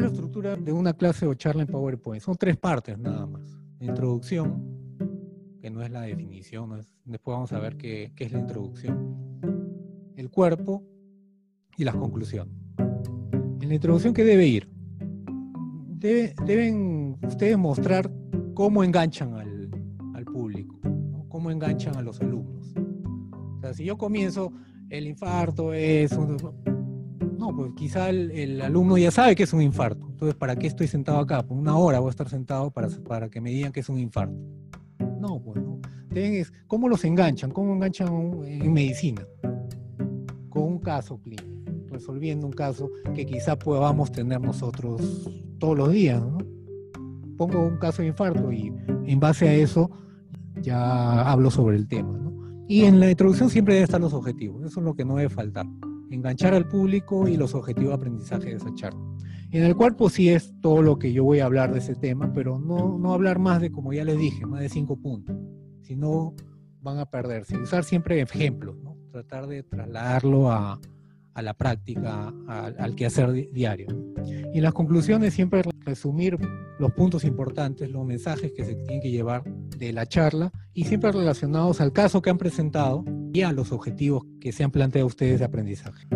la estructura de una clase o charla en PowerPoint. Son tres partes nada más. Introducción, que no es la definición, después vamos a ver qué, qué, es la introducción. El cuerpo y las conclusiones. En la introducción, ¿qué debe ir? deben ustedes mostrar cómo enganchan al, al público, cómo enganchan a los alumnos. O sea, si yo comienzo, el infarto es... No, pues quizá el, alumno ya sabe que es un infarto. Entonces, ¿para qué estoy sentado acá? Por una hora voy a estar sentado para, para que me digan que es un infarto. No, pues no. ¿Cómo los enganchan? ¿Cómo enganchan en medicina? Con un caso clínico, resolviendo un caso que quizá podamos tener nosotros todos los días. ¿no? Pongo un caso de infarto y en base a eso ya hablo sobre el tema. ¿no? Y en la introducción siempre deben estar los objetivos, eso es lo que no debe faltar enganchar al público y los objetivos de aprendizaje de esa charla. En el cual pues sí es todo lo que yo voy a hablar de ese tema, pero no, no hablar más de, como ya les dije, más de cinco puntos, si no van a perderse. Usar siempre ejemplos, ¿no? tratar de trasladarlo a, a la práctica, al quehacer diario. Y en las conclusiones siempre resumir los puntos importantes, los mensajes que se tienen que llevar de la charla y siempre relacionados al caso que han presentado a los objetivos que se han planteado ustedes de aprendizaje.